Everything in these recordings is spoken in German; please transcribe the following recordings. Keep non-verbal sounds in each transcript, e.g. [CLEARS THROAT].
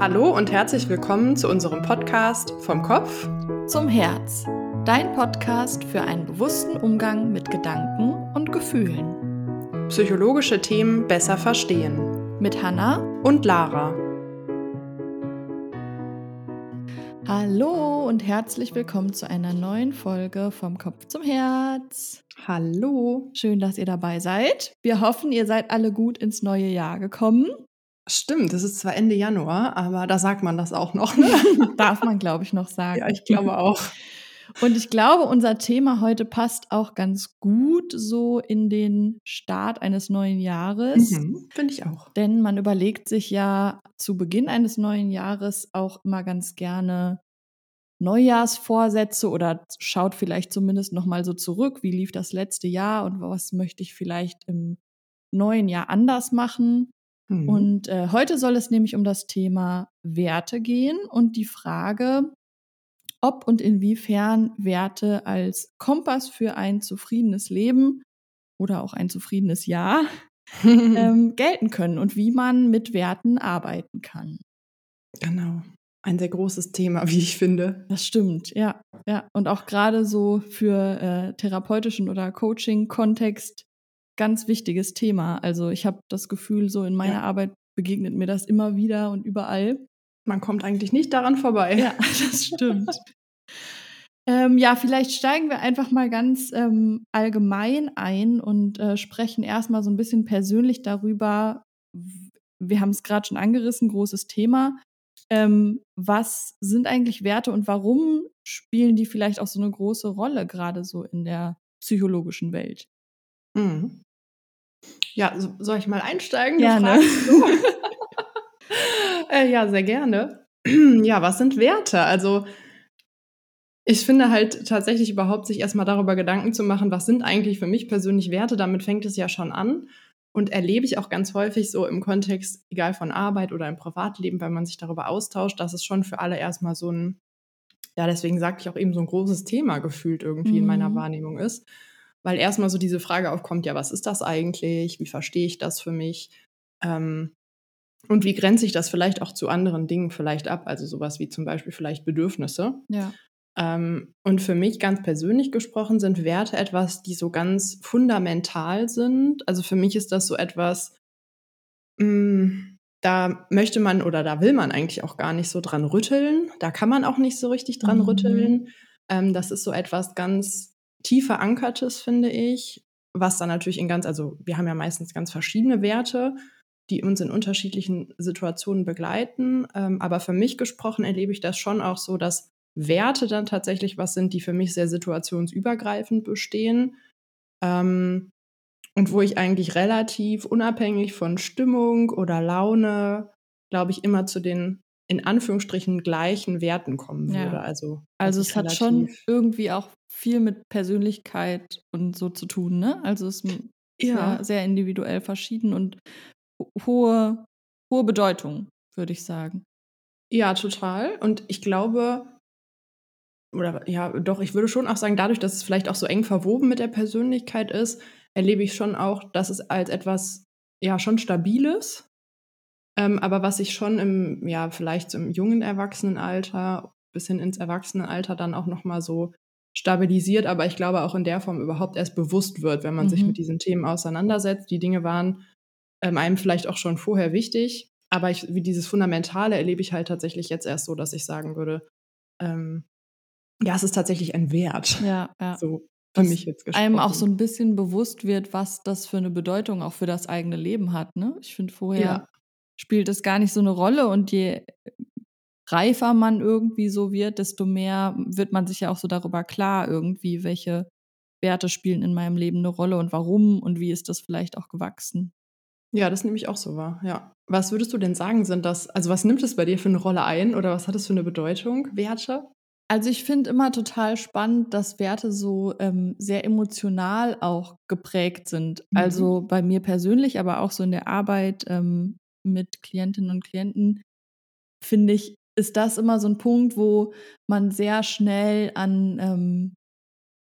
Hallo und herzlich willkommen zu unserem Podcast Vom Kopf zum Herz. Dein Podcast für einen bewussten Umgang mit Gedanken und Gefühlen. Psychologische Themen besser verstehen. Mit Hanna und Lara. Hallo und herzlich willkommen zu einer neuen Folge Vom Kopf zum Herz. Hallo. Schön, dass ihr dabei seid. Wir hoffen, ihr seid alle gut ins neue Jahr gekommen. Stimmt, es ist zwar Ende Januar, aber da sagt man das auch noch. Ne? [LAUGHS] Darf man, glaube ich, noch sagen. Ja, ich glaube auch. [LAUGHS] Und ich glaube, unser Thema heute passt auch ganz gut so in den Start eines neuen Jahres. Mhm, Finde ich auch. Denn man überlegt sich ja zu Beginn eines neuen Jahres auch immer ganz gerne Neujahrsvorsätze oder schaut vielleicht zumindest noch mal so zurück, wie lief das letzte Jahr und was möchte ich vielleicht im neuen Jahr anders machen. Mhm. Und äh, heute soll es nämlich um das Thema Werte gehen und die Frage, ob und inwiefern Werte als Kompass für ein zufriedenes Leben oder auch ein zufriedenes Jahr [LAUGHS] ähm, gelten können und wie man mit Werten arbeiten kann. Genau. Ein sehr großes Thema, [LAUGHS] wie ich finde. Das stimmt, ja. ja. Und auch gerade so für äh, therapeutischen oder Coaching-Kontext ganz wichtiges Thema. Also ich habe das Gefühl, so in meiner ja. Arbeit begegnet mir das immer wieder und überall. Man kommt eigentlich nicht daran vorbei. Ja, [LAUGHS] das stimmt. ähm, ja, vielleicht steigen wir einfach mal ganz ähm, allgemein ein und äh, sprechen erstmal so ein bisschen persönlich darüber. Wir haben es gerade schon angerissen, großes Thema. Ähm, was sind eigentlich Werte und warum spielen die vielleicht auch so eine große Rolle, gerade so in der psychologischen Welt? Mhm. Ja, so, soll ich mal einsteigen? Gerne. [LAUGHS] äh, ja, sehr gerne. [CLEARS THROAT] ja, was sind Werte? Also ich finde halt tatsächlich überhaupt sich erstmal darüber Gedanken zu machen, was sind eigentlich für mich persönlich Werte, damit fängt es ja schon an. Und erlebe ich auch ganz häufig so im Kontext, egal von Arbeit oder im Privatleben, wenn man sich darüber austauscht, dass es schon für alle erstmal so ein, ja, deswegen sagte ich auch eben so ein großes Thema gefühlt irgendwie mhm. in meiner mhm. Wahrnehmung ist weil erstmal so diese Frage aufkommt, ja, was ist das eigentlich? Wie verstehe ich das für mich? Ähm, und wie grenze ich das vielleicht auch zu anderen Dingen vielleicht ab? Also sowas wie zum Beispiel vielleicht Bedürfnisse. Ja. Ähm, und für mich ganz persönlich gesprochen sind Werte etwas, die so ganz fundamental sind. Also für mich ist das so etwas, mh, mm, da möchte man oder da will man eigentlich auch gar nicht so dran rütteln. Da kann man auch nicht so richtig dran mhm. rütteln. Ähm, das ist so etwas ganz tief verankertes, finde ich, was dann natürlich in ganz, also wir haben ja meistens ganz verschiedene Werte, die uns in unterschiedlichen Situationen begleiten. Ähm, aber für mich gesprochen erlebe ich das schon auch so, dass Werte dann tatsächlich was sind, die für mich sehr situationsübergreifend bestehen. Ähm, und wo ich eigentlich relativ unabhängig von Stimmung oder Laune, glaube ich, immer zu den in Anführungsstrichen gleichen Werten kommen würde. Ja. Also, also es hat schon irgendwie auch viel mit Persönlichkeit und so zu tun, ne? Also es ist ja. sehr individuell verschieden und hohe, hohe Bedeutung, würde ich sagen. Ja, total. Und ich glaube, oder ja, doch, ich würde schon auch sagen, dadurch, dass es vielleicht auch so eng verwoben mit der Persönlichkeit ist, erlebe ich schon auch, dass es als etwas, ja, schon Stabiles ähm, aber was ich schon im, ja, vielleicht im jungen Erwachsenenalter bis hin ins Erwachsenenalter dann auch nochmal so stabilisiert, aber ich glaube auch in der Form überhaupt erst bewusst wird, wenn man mhm. sich mit diesen Themen auseinandersetzt. Die Dinge waren ähm, einem vielleicht auch schon vorher wichtig, aber ich, wie dieses Fundamentale erlebe ich halt tatsächlich jetzt erst so, dass ich sagen würde, ähm, ja, es ist tatsächlich ein Wert. Ja, ja. So für mich jetzt gesprochen. Einem auch so ein bisschen bewusst wird, was das für eine Bedeutung auch für das eigene Leben hat. Ne? Ich finde vorher ja spielt es gar nicht so eine Rolle und je reifer man irgendwie so wird, desto mehr wird man sich ja auch so darüber klar irgendwie, welche Werte spielen in meinem Leben eine Rolle und warum und wie ist das vielleicht auch gewachsen. Ja, das nehme ich auch so wahr, ja. Was würdest du denn sagen, sind das, also was nimmt es bei dir für eine Rolle ein oder was hat es für eine Bedeutung, Werte? Also ich finde immer total spannend, dass Werte so ähm, sehr emotional auch geprägt sind. Mhm. Also bei mir persönlich, aber auch so in der Arbeit ähm, mit Klientinnen und Klienten, finde ich, ist das immer so ein Punkt, wo man sehr schnell an, ähm,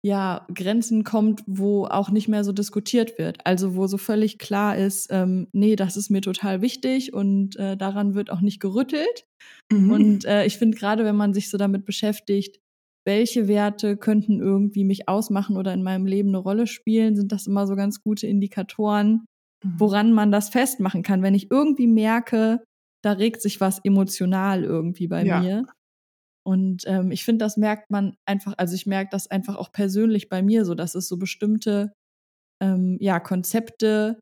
ja, Grenzen kommt, wo auch nicht mehr so diskutiert wird. Also wo so völlig klar ist, ähm, nee, das ist mir total wichtig und äh, daran wird auch nicht gerüttelt. Mhm. Und äh, ich finde gerade, wenn man sich so damit beschäftigt, welche Werte könnten irgendwie mich ausmachen oder in meinem Leben eine Rolle spielen, sind das immer so ganz gute Indikatoren, mhm. woran man das festmachen kann. Wenn ich irgendwie merke, da regt sich was emotional irgendwie bei ja. mir, und ähm, ich finde, das merkt man einfach, also ich merke das einfach auch persönlich bei mir so, dass es so bestimmte ähm, ja, Konzepte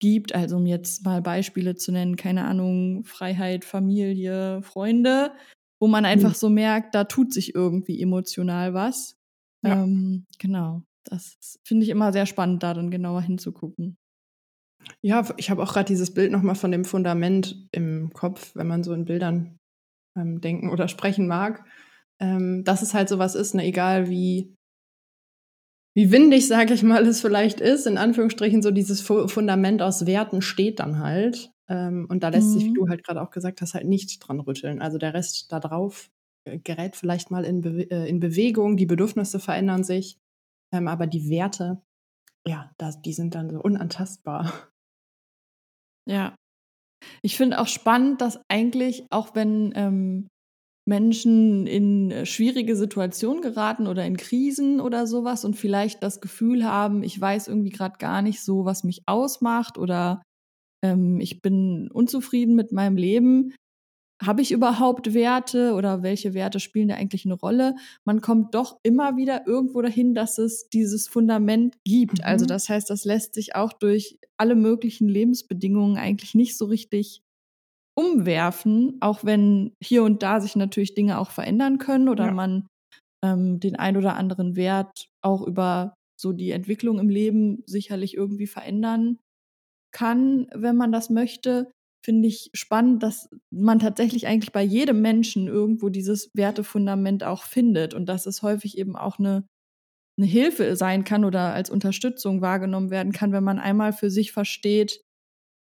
gibt, also um jetzt mal Beispiele zu nennen, keine Ahnung, Freiheit, Familie, Freunde, wo man einfach mhm. so merkt, da tut sich irgendwie emotional was. Ja. Ähm, genau, das finde ich immer sehr spannend, da dann genauer hinzugucken. Ja, ich habe auch gerade dieses Bild nochmal von dem Fundament im Kopf, wenn man so in Bildern ähm, denken oder [LAUGHS] sprechen mag, ähm, dass es halt sowas ist, ne, egal wie, wie windig, sage ich mal, es vielleicht ist, in Anführungsstrichen, so dieses Fu Fundament aus Werten steht dann halt. Ähm, und da lässt mhm. sich, wie mhm. du halt gerade auch gesagt hast, halt nicht dran rütteln. Also der Rest da drauf äh, gerät vielleicht mal in, Be äh, in Bewegung, die Bedürfnisse verändern sich, ähm, aber die Werte, ja, das, die sind dann so unantastbar. Ja, ich finde auch spannend, dass eigentlich, auch wenn ähm, Menschen in äh, schwierige Situationen geraten oder in Krisen oder sowas und vielleicht das Gefühl haben, ich weiß irgendwie gerade gar nicht so, was mich ausmacht oder ähm, ich bin unzufrieden mit meinem Leben, habe ich überhaupt Werte oder welche Werte spielen da eigentlich eine Rolle? Man kommt doch immer wieder irgendwo dahin, dass es dieses Fundament gibt. Also mhm. Also das heißt, das lässt sich auch durch alle möglichen Lebensbedingungen eigentlich nicht so richtig umwerfen, auch wenn hier und da sich natürlich Dinge auch verändern können oder ja. man ähm, den ein oder anderen Wert auch über so die Entwicklung im Leben sicherlich irgendwie verändern kann, wenn man das möchte finde ich spannend, dass man tatsächlich eigentlich bei jedem Menschen irgendwo dieses Wertefundament auch findet und dass es häufig eben auch eine, eine Hilfe sein kann oder als Unterstützung wahrgenommen werden kann, wenn man einmal für sich versteht,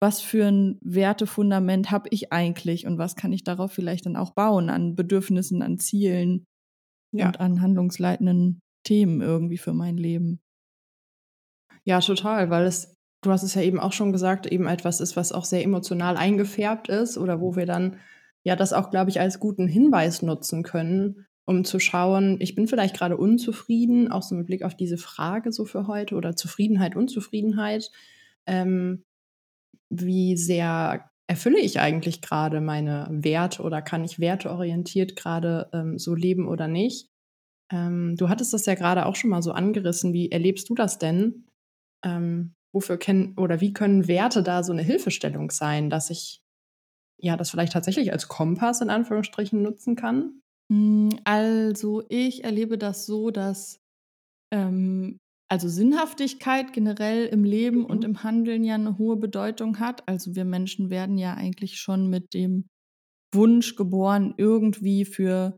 was für ein Wertefundament habe ich eigentlich und was kann ich darauf vielleicht dann auch bauen an Bedürfnissen, an Zielen ja. und an handlungsleitenden Themen irgendwie für mein Leben. Ja, total, weil es du hast es ja eben auch schon gesagt, eben etwas ist, was auch sehr emotional eingefärbt ist oder wo wir dann ja das auch, glaube ich, als guten Hinweis nutzen können, um zu schauen, ich bin vielleicht gerade unzufrieden, auch so mit Blick auf diese Frage so für heute oder Zufriedenheit, Unzufriedenheit. Ähm, wie sehr erfülle ich eigentlich gerade meine Werte oder kann ich werteorientiert gerade ähm, so leben oder nicht? Ähm, du hattest das ja gerade auch schon mal so angerissen. Wie erlebst du das denn? Ähm, wofür kennen oder wie können Werte da so eine Hilfestellung sein, dass ich ja das vielleicht tatsächlich als Kompass in Anführungsstrichen nutzen kann? Hm, also ich erlebe das so, dass ähm, also Sinnhaftigkeit generell im Leben mhm. und im Handeln ja eine hohe Bedeutung hat. Also wir Menschen werden ja eigentlich schon mit dem Wunsch geboren, irgendwie für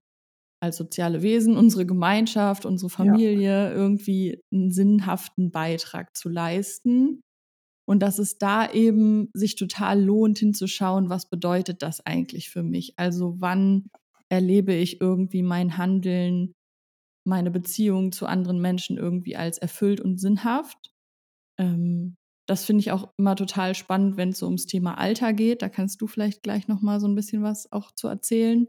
als soziale Wesen unsere Gemeinschaft, unsere Familie ja. irgendwie einen sinnhaften Beitrag zu leisten. Und dass es da eben sich total lohnt hinzuschauen, was bedeutet das eigentlich für mich? Also wann erlebe ich irgendwie mein Handeln, meine Beziehung zu anderen Menschen irgendwie als erfüllt und sinnhaft? Ähm, das finde ich auch immer total spannend, wenn es so ums Thema Alter geht. Da kannst du vielleicht gleich noch mal so ein bisschen was auch zu erzählen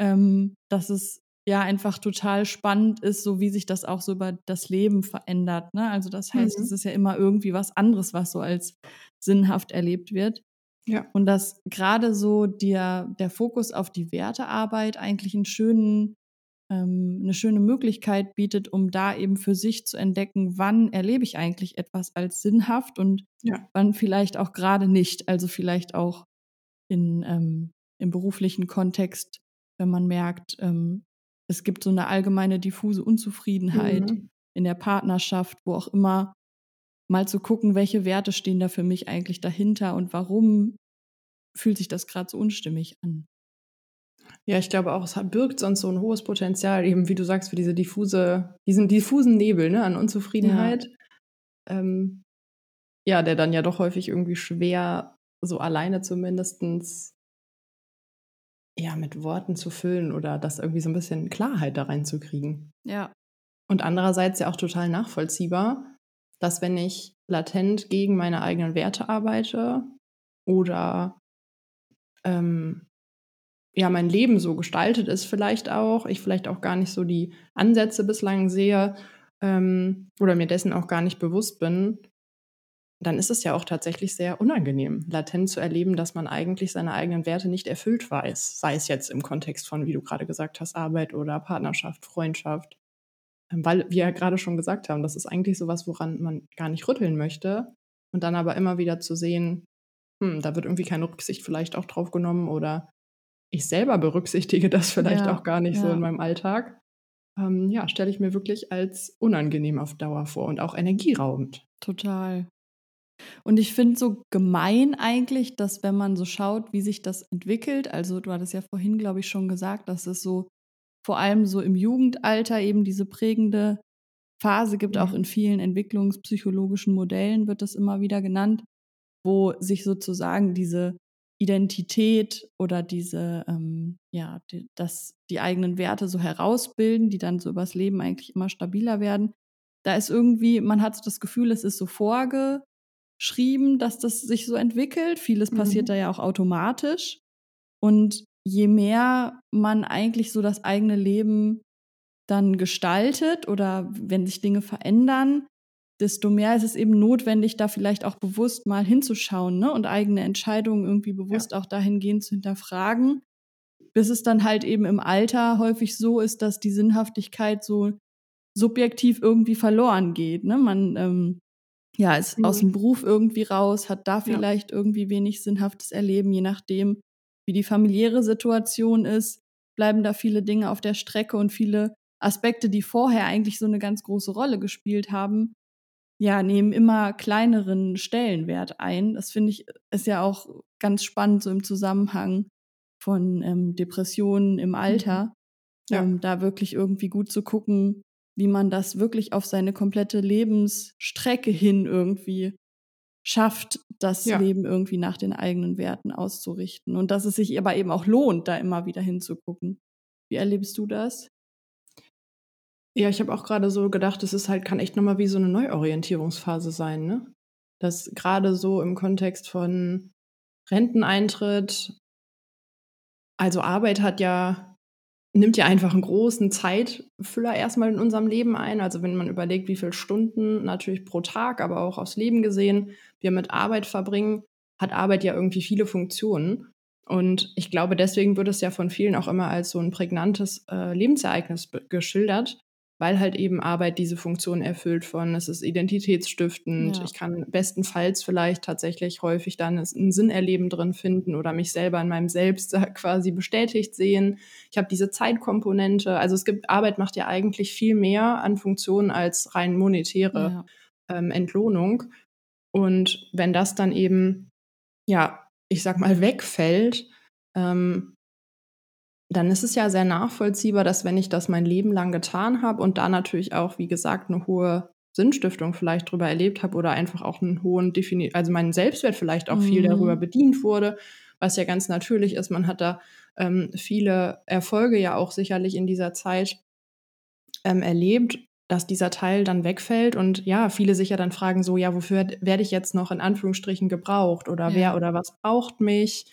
ähm, dass es ja einfach total spannend ist, so wie sich das auch so über das Leben verändert. Ne? Also das heißt, mhm. es ist ja immer irgendwie was anderes, was so als sinnhaft erlebt wird. Ja. Und dass gerade so der, der Fokus auf die Wertearbeit eigentlich einen schönen, ähm, eine schöne Möglichkeit bietet, um da eben für sich zu entdecken, wann erlebe ich eigentlich etwas als sinnhaft und ja. wann vielleicht auch gerade nicht. Also vielleicht auch in, ähm, im beruflichen Kontext wenn man merkt, ähm, es gibt so eine allgemeine diffuse Unzufriedenheit mhm. in der Partnerschaft, wo auch immer, mal zu gucken, welche Werte stehen da für mich eigentlich dahinter und warum fühlt sich das gerade so unstimmig an. Ja, ich glaube auch, es birgt sonst so ein hohes Potenzial, eben wie du sagst, für diese diffuse, diesen diffusen Nebel ne, an Unzufriedenheit. Ja. Ähm, ja, der dann ja doch häufig irgendwie schwer, so alleine zumindestens ja, mit Worten zu füllen oder das irgendwie so ein bisschen Klarheit da reinzukriegen. Ja. Und andererseits ja auch total nachvollziehbar, dass wenn ich latent gegen meine eigenen Werte arbeite oder ähm, ja, mein Leben so gestaltet ist vielleicht auch, ich vielleicht auch gar nicht so die Ansätze bislang sehe ähm, oder mir dessen auch gar nicht bewusst bin, dann ist es ja auch tatsächlich sehr unangenehm, latent zu erleben, dass man eigentlich seine eigenen Werte nicht erfüllt weiß. Sei es jetzt im Kontext von, wie du gerade gesagt hast, Arbeit oder Partnerschaft, Freundschaft. Ähm, weil wir ja gerade schon gesagt haben, das ist eigentlich sowas, woran man gar nicht rütteln möchte. Und dann aber immer wieder zu sehen, hm, da wird irgendwie keine Rücksicht vielleicht auch drauf genommen oder ich selber berücksichtige das [LAUGHS] vielleicht Ja, auch gar nicht so ja. in meinem Alltag. Ähm, ja, stelle ich mir wirklich als unangenehm auf Dauer vor und auch energieraubend. Total. Und ich finde so gemein eigentlich, dass wenn man so schaut, wie sich das entwickelt, also du hattest ja vorhin, glaube ich, schon gesagt, dass es so vor allem so im Jugendalter eben diese prägende Phase gibt, auch in vielen entwicklungspsychologischen Modellen wird das immer wieder genannt, wo sich sozusagen diese Identität oder diese, ähm, ja, die, dass die eigenen Werte so herausbilden, die dann so übers Leben eigentlich immer stabiler werden. Da ist irgendwie, man hat so das Gefühl, es ist so vorgeschrieben, dass das sich so entwickelt. Vieles passiert Mhm. da ja auch automatisch. Und je mehr man eigentlich so das eigene Leben dann gestaltet oder wenn sich Dinge verändern, desto mehr ist es eben notwendig, da vielleicht auch bewusst mal hinzuschauen ne? und eigene Entscheidungen irgendwie bewusst auch dahingehend zu hinterfragen, bis es dann halt eben im Alter häufig so ist, dass die Sinnhaftigkeit so subjektiv irgendwie verloren geht. Ne? Man ähm, ja, ist Mhm. aus dem Beruf irgendwie raus, hat da Ja. vielleicht irgendwie wenig sinnhaftes Erleben, je nachdem, wie die familiäre Situation ist, bleiben da viele Dinge auf der Strecke und viele Aspekte, die vorher eigentlich so eine ganz große Rolle gespielt haben, ja, nehmen immer kleineren Stellenwert ein. Das finde ich ist ja auch ganz spannend so im Zusammenhang von ähm, Depressionen im Alter, Ja. ähm, da wirklich irgendwie gut zu gucken, wie man das wirklich auf seine komplette Lebensstrecke hin irgendwie schafft, das Ja. Leben irgendwie nach den eigenen Werten auszurichten. Und dass es sich aber eben auch lohnt, da immer wieder hinzugucken. Wie erlebst du das? Ja, ich habe auch gerade so gedacht, es ist halt kann echt noch mal wie so eine Neuorientierungsphase sein, ne? Dass gerade so im Kontext von Renteneintritt also Arbeit hat ja nimmt ja einfach einen großen Zeitfüller erstmal in unserem Leben ein. Also, wenn man überlegt, wie viel Stunden natürlich pro Tag, aber auch aufs Leben gesehen wir mit Arbeit verbringen, hat Arbeit ja irgendwie viele Funktionen. Und ich glaube, deswegen wird es ja von vielen auch immer als so ein prägnantes, äh, Lebensereignis be geschildert, weil halt eben Arbeit diese Funktion erfüllt von es ist identitätsstiftend. Ja. Ich kann bestenfalls vielleicht tatsächlich häufig dann es 'n Sinnerleben drin finden oder mich selber in meinem Selbst [LAUGHS] quasi bestätigt sehen. Ich habe diese Zeitkomponente. Also, es gibt Arbeit macht ja eigentlich viel mehr an Funktionen als rein monetäre, Ja. ähm, Entlohnung. Und wenn das dann eben, ja, ich sage mal, wegfällt, ähm dann ist es ja sehr nachvollziehbar, dass wenn ich das mein Leben lang getan habe und da natürlich auch, wie gesagt, 'ne hohe Sinnstiftung vielleicht drüber erlebt habe oder einfach auch 'n hohen defini also mein Selbstwert vielleicht auch viel darüber Mhm. bedient wurde, was ja ganz natürlich ist. Man hat da, ähm, viele Erfolge ja auch sicherlich in dieser Zeit ähm, erlebt, dass dieser Teil dann wegfällt und ja, viele sich ja dann fragen so: „Ja, wofür werde ich jetzt noch in Anführungsstrichen gebraucht oder wer Ja. oder was braucht mich?“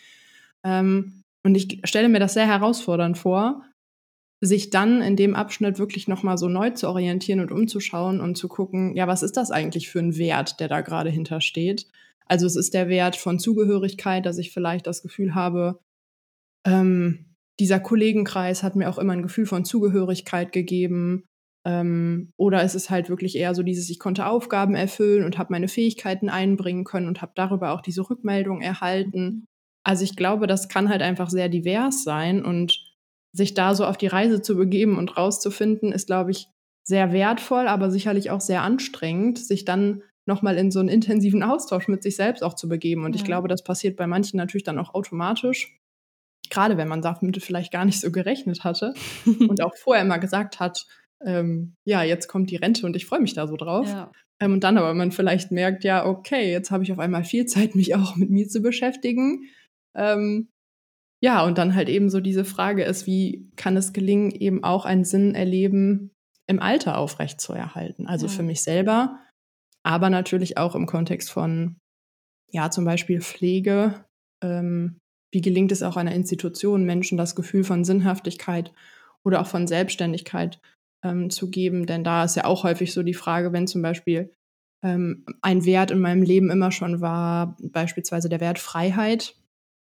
Ähm, und ich stelle mir das sehr herausfordernd vor, sich dann in dem Abschnitt wirklich noch mal so neu zu orientieren und umzuschauen und zu gucken: „Ja, was ist das eigentlich für 'n Wert, der da grade hintersteht?“ Also, es ist der Wert von Zugehörigkeit, dass ich vielleicht das Gefühl habe, ähm, dieser Kollegenkreis hat mir auch immer 'n Gefühl von Zugehörigkeit gegeben. Ähm, oder ist es halt wirklich eher so dieses, ich konnte Aufgaben erfüllen und habe meine Fähigkeiten einbringen können und habe darüber auch diese Rückmeldung erhalten. Also, ich glaube, das kann halt einfach sehr divers sein und sich da so auf die Reise zu begeben und rauszufinden, ist, glaube ich, sehr wertvoll, aber sicherlich auch sehr anstrengend, sich dann noch mal in so 'n intensiven Austausch mit sich selbst auch zu begeben. Und ich Ja. glaube, das passiert bei manchen natürlich dann auch automatisch, grade wenn man damit vielleicht gar nicht so gerechnet hatte [LAUGHS] und auch vorher immer gesagt hat, ähm: „Ja, jetzt kommt die Rente und ich freue mich da so drauf.“ Ja. Ähm, und dann aber man vielleicht merkt: „Ja, okay, jetzt habe ich auf einmal viel Zeit, mich auch mit mir zu beschäftigen.“ Ähm, ja, und dann halt eben so diese Frage ist, wie kann es gelingen, eben auch einen Sinn erleben im Alter aufrechtzuerhalten. Also Ja. für mich selber, aber natürlich auch im Kontext von, ja, zum Beispiel Pflege. Ähm, wie gelingt es auch einer Institution, Menschen das Gefühl von Sinnhaftigkeit oder auch von Selbstständigkeit ähm, zu geben? Denn da ist ja auch häufig so die Frage, wenn zum Beispiel ähm, ein Wert in meinem Leben immer schon war, beispielsweise der Wert Freiheit,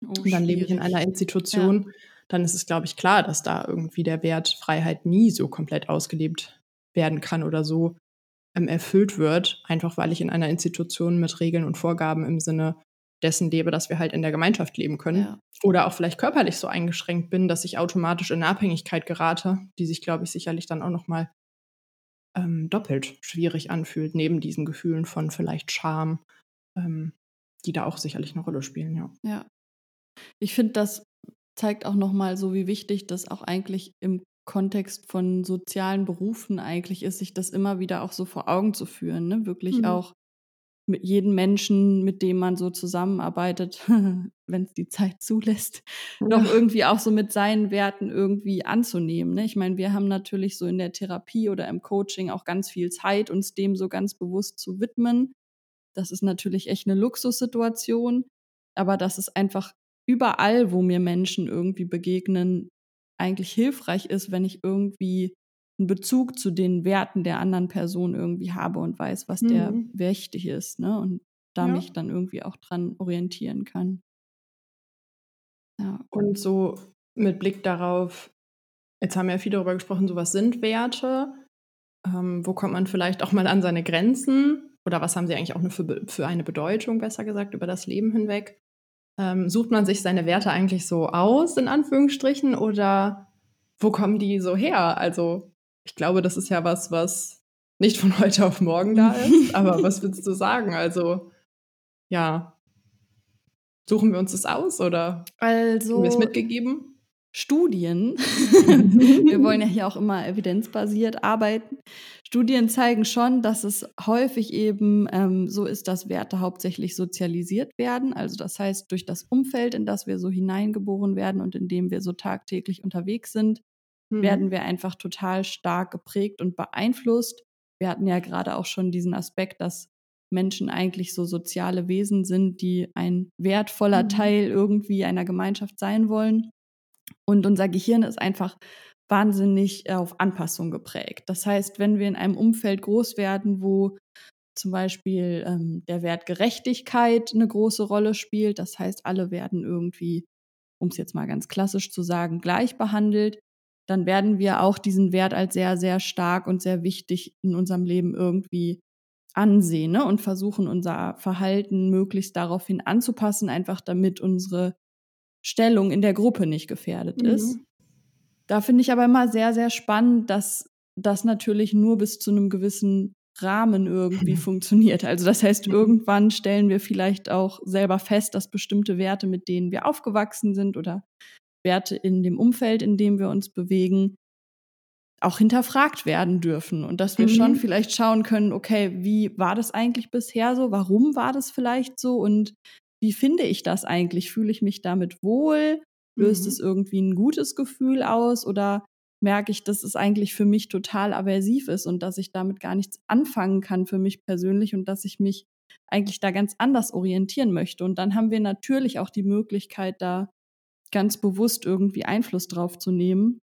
Oh, und dann lebe ich in einer Institution, dann ist es, glaube ich, klar, dass da irgendwie der Wert Freiheit nie so komplett ausgelebt werden kann oder so ähm, erfüllt wird, einfach weil ich in einer Institution mit Regeln und Vorgaben im Sinne dessen lebe, dass wir halt in der Gemeinschaft leben können. Ja. Oder auch vielleicht körperlich so eingeschränkt bin, dass ich automatisch in eine Abhängigkeit gerate, die sich, glaube ich, sicherlich dann auch nochmal ähm, doppelt schwierig anfühlt, neben diesen Gefühlen von vielleicht Scham, ähm, die da auch sicherlich eine Rolle spielen, ja. Ja. Ich finde, das zeigt auch nochmal so, wie wichtig das auch eigentlich im Kontext von sozialen Berufen eigentlich ist, sich das immer wieder auch so vor Augen zu führen. Ne? Wirklich Mhm. auch mit jedem Menschen, mit dem man so zusammenarbeitet, [LAUGHS] wenn es die Zeit zulässt, noch Ja. irgendwie auch so mit seinen Werten irgendwie anzunehmen. Ne? Ich meine, wir haben natürlich so in der Therapie oder im Coaching auch ganz viel Zeit, uns dem so ganz bewusst zu widmen. Das ist natürlich echt eine Luxussituation, aber das ist einfach überall, wo mir Menschen irgendwie begegnen, eigentlich hilfreich ist, wenn ich irgendwie einen Bezug zu den Werten der anderen Person irgendwie habe und weiß, was der Mhm. wichtig ist, ne? Und da Ja. mich dann irgendwie auch dran orientieren kann. Ja. Und so mit Blick darauf, jetzt haben wir ja viel darüber gesprochen, so was sind Werte? Ähm, wo kommt man vielleicht auch mal an seine Grenzen? Oder was haben sie eigentlich auch eine für, für eine Bedeutung, besser gesagt, über das Leben hinweg? Ähm, sucht man sich seine Werte eigentlich so aus, in Anführungsstrichen, oder wo kommen die so her? Also, ich glaube, das ist ja was, was nicht von [LAUGHS] heute auf morgen da ist. [LAUGHS] aber was würdest du sagen? Also, ja, suchen wir uns das aus oder Also haben wir es mitgegeben? Studien, [LAUGHS] wir wollen ja hier auch immer evidenzbasiert arbeiten. Studien zeigen schon, dass es häufig eben ähm, so ist, dass Werte hauptsächlich sozialisiert werden. Also das heißt, durch das Umfeld, in das wir so hineingeboren werden und in dem wir so tagtäglich unterwegs sind, Mhm. werden wir einfach total stark geprägt und beeinflusst. Wir hatten ja gerade auch schon diesen Aspekt, dass Menschen eigentlich so soziale Wesen sind, die ein wertvoller Mhm. Teil irgendwie einer Gemeinschaft sein wollen. Und unser Gehirn ist einfach wahnsinnig äh, auf Anpassung geprägt. Das heißt, wenn wir in einem Umfeld groß werden, wo zum Beispiel ähm, der Wert Gerechtigkeit eine große Rolle spielt, das heißt, alle werden irgendwie, um es jetzt mal ganz klassisch zu sagen, gleich behandelt, dann werden wir auch diesen Wert als sehr, sehr stark und sehr wichtig in unserem Leben irgendwie ansehen ne? und versuchen, unser Verhalten möglichst daraufhin anzupassen, einfach damit unsere Stellung in der Gruppe nicht gefährdet ist. Mhm. Da finde ich aber immer sehr, sehr spannend, dass das natürlich nur bis zu einem gewissen Rahmen irgendwie funktioniert. Also das heißt, Mhm. irgendwann stellen wir vielleicht auch selber fest, dass bestimmte Werte, mit denen wir aufgewachsen sind oder Werte in dem Umfeld, in dem wir uns bewegen, auch hinterfragt werden dürfen und dass wir Mhm. schon vielleicht schauen können, okay, wie war das eigentlich bisher so? Warum war das vielleicht so? Und wie finde ich das eigentlich? Fühle ich mich damit wohl? Löst Mhm. es irgendwie ein gutes Gefühl aus oder merke ich, dass es eigentlich für mich total aversiv ist und dass ich damit gar nichts anfangen kann für mich persönlich und dass ich mich eigentlich da ganz anders orientieren möchte. Und dann haben wir natürlich auch die Möglichkeit, da ganz bewusst irgendwie Einfluss drauf zu nehmen